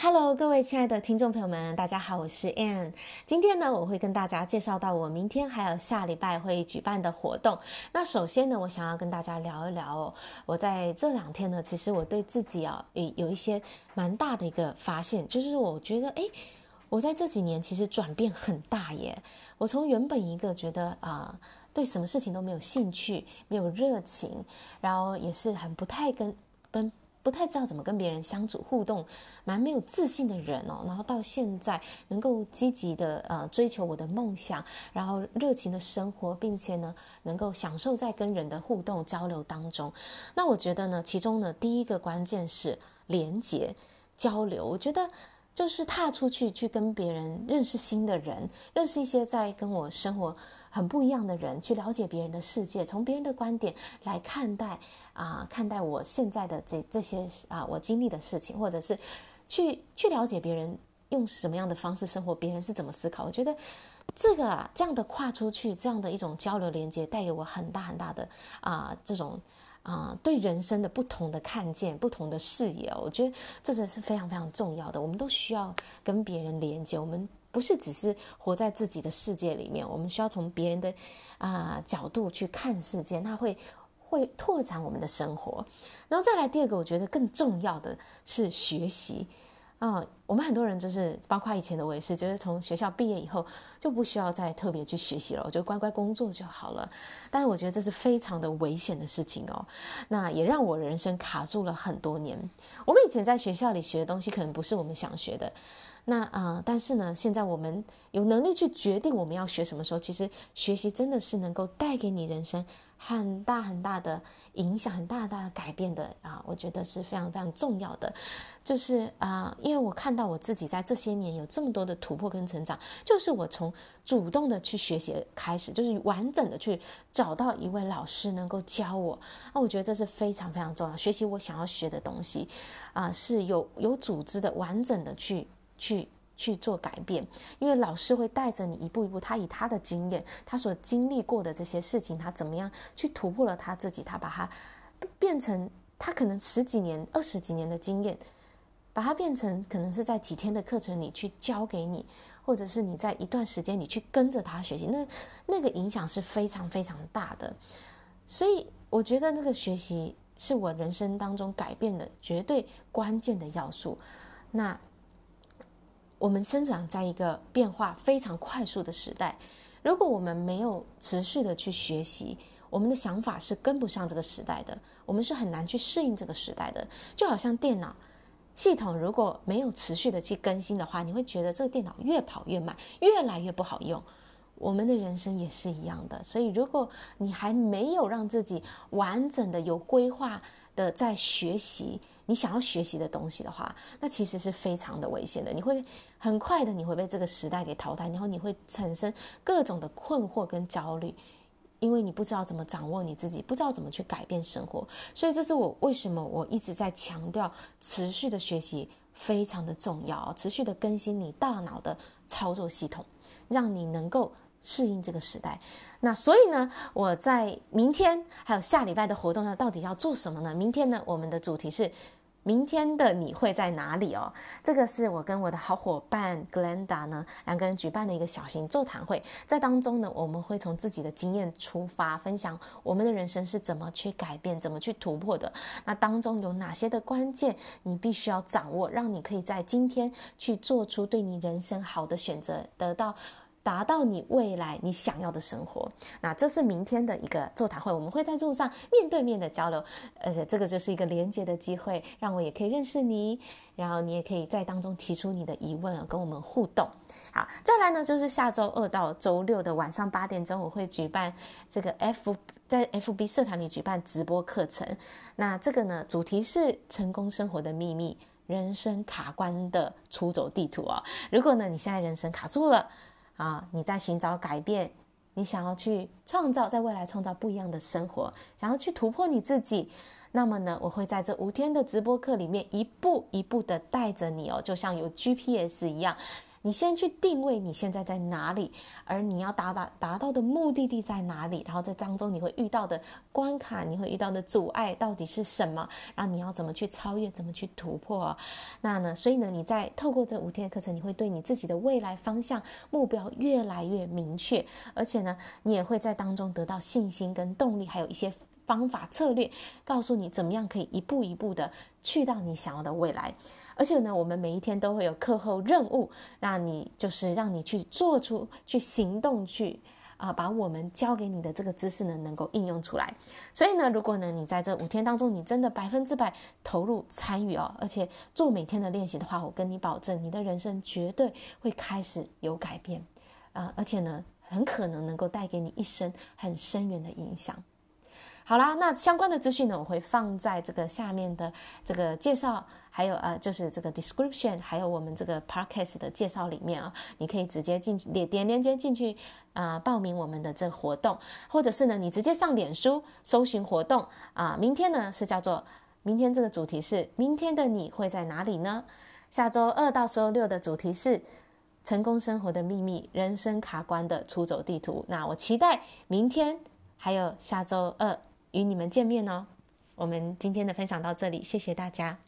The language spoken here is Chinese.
Hello，各位亲爱的听众朋友们，大家好，我是 Anne。今天呢，我会跟大家介绍到我明天还有下礼拜会举办的活动。那首先呢，我想要跟大家聊一聊哦，我在这两天呢，其实我对自己啊有有一些蛮大的一个发现，就是我觉得，诶，我在这几年其实转变很大耶。我从原本一个觉得啊，对什么事情都没有兴趣、没有热情，然后也是很不太跟跟。不太知道怎么跟别人相处互动，蛮没有自信的人哦。然后到现在能够积极的呃追求我的梦想，然后热情的生活，并且呢能够享受在跟人的互动交流当中。那我觉得呢，其中呢第一个关键是连接交流。我觉得就是踏出去去跟别人认识新的人，认识一些在跟我生活很不一样的人，去了解别人的世界，从别人的观点来看待啊，看待我现在的这这些啊，我经历的事情，或者是去去了解别人用什么样的方式生活，别人是怎么思考。我觉得这个啊，这样的跨出去，这样的一种交流连接，带给我很大很大的啊，这种啊，对人生的不同的看见，不同的视野。我觉得这是是非常非常重要的。我们都需要跟别人连接，我们。不是只是活在自己的世界里面，我们需要从别人的啊、角度去看世界，那会会拓展我们的生活。然后再来第二个，我觉得更重要的是学习啊、我们很多人就是，包括以前的我也是，就是从学校毕业以后就不需要再特别去学习了，我就乖乖工作就好了。但是我觉得这是非常的危险的事情哦。那也让我人生卡住了很多年。我们以前在学校里学的东西，可能不是我们想学的。那啊、但是呢，现在我们有能力去决定我们要学什么时候，其实学习真的是能够带给你人生很大很大的影响，很大很大的改变的！我觉得是非常非常重要的。就是啊、因为我看到我自己在这些年有这么多的突破跟成长，就是我从主动的去学习开始，就是完整的去找到一位老师能够教我。那我觉得这是非常非常重要，学习我想要学的东西啊、是有有组织的、完整的去。去去做改变，因为老师会带着你一步一步，他以他的经验，他所经历过的这些事情，他怎么样去突破了他自己，他把它变成他可能十几年、二十几年的经验，把它变成可能是在几天的课程里去教给你，或者是你在一段时间里去跟着他学习，那那个影响是非常非常大的。所以我觉得那个学习是我人生当中改变的绝对关键的要素。那。我们生长在一个变化非常快速的时代，如果我们没有持续的去学习，我们的想法是跟不上这个时代的，我们是很难去适应这个时代的。就好像电脑系统如果没有持续的去更新的话，你会觉得这个电脑越跑越慢，越来越不好用。我们的人生也是一样的，所以如果你还没有让自己完整的有规划的在学习。你想要学习的东西的话，那其实是非常的危险的。你会很快的，你会被这个时代给淘汰，然后你会产生各种的困惑跟焦虑，因为你不知道怎么掌握你自己，不知道怎么去改变生活。所以这是我为什么我一直在强调持续的学习非常的重要，持续的更新你大脑的操作系统，让你能够适应这个时代。那所以呢，我在明天还有下礼拜的活动呢，到底要做什么呢？明天呢，我们的主题是。明天的你会在哪里哦？这个是我跟我的好伙伴 Glenda 呢两个人举办的一个小型座谈会，在当中呢，我们会从自己的经验出发，分享我们的人生是怎么去改变、怎么去突破的。那当中有哪些的关键，你必须要掌握，让你可以在今天去做出对你人生好的选择，得到。达到你未来你想要的生活，那这是明天的一个座谈会，我们会在路上面对面的交流，而且这个就是一个连接的机会，让我也可以认识你，然后你也可以在当中提出你的疑问，跟我们互动。好，再来呢，就是下周二到周六的晚上八点钟，我会举办这个 F 在 FB 社团里举办直播课程，那这个呢，主题是成功生活的秘密，人生卡关的出走地图啊、哦。如果呢，你现在人生卡住了。啊，你在寻找改变，你想要去创造，在未来创造不一样的生活，想要去突破你自己，那么呢，我会在这五天的直播课里面一步一步的带着你哦，就像有 GPS 一样，你先去定位你现在在哪里，而你要达达达到的目的地在哪里，然后在当中你会遇到的关卡，你会遇到的阻碍到底是什么？然后你要怎么去超越，怎么去突破？那呢，所以呢，你在透过这五天的课程，你会对你自己的未来方向目标越来越明确，而且呢，你也会在当中得到信心跟动力，还有一些。方法策略，告诉你怎么样可以一步一步的去到你想要的未来。而且呢，我们每一天都会有课后任务，让你就是让你去做出去行动去啊、把我们教给你的这个知识呢，能够应用出来。所以呢，如果呢你在这五天当中，你真的百分之百投入参与哦，而且做每天的练习的话，我跟你保证，你的人生绝对会开始有改变啊、而且呢，很可能能够带给你一生很深远的影响。好啦，那相关的资讯呢，我会放在这个下面的这个介绍，还有呃，就是这个 description，还有我们这个 podcast 的介绍里面啊，你可以直接进点点链接进去啊、报名我们的这个活动，或者是呢，你直接上脸书搜寻活动啊、明天呢是叫做明天这个主题是明天的你会在哪里呢？下周二到周六的主题是成功生活的秘密，人生卡关的出走地图。那我期待明天还有下周二。与你们见面哦，我们今天的分享到这里，谢谢大家。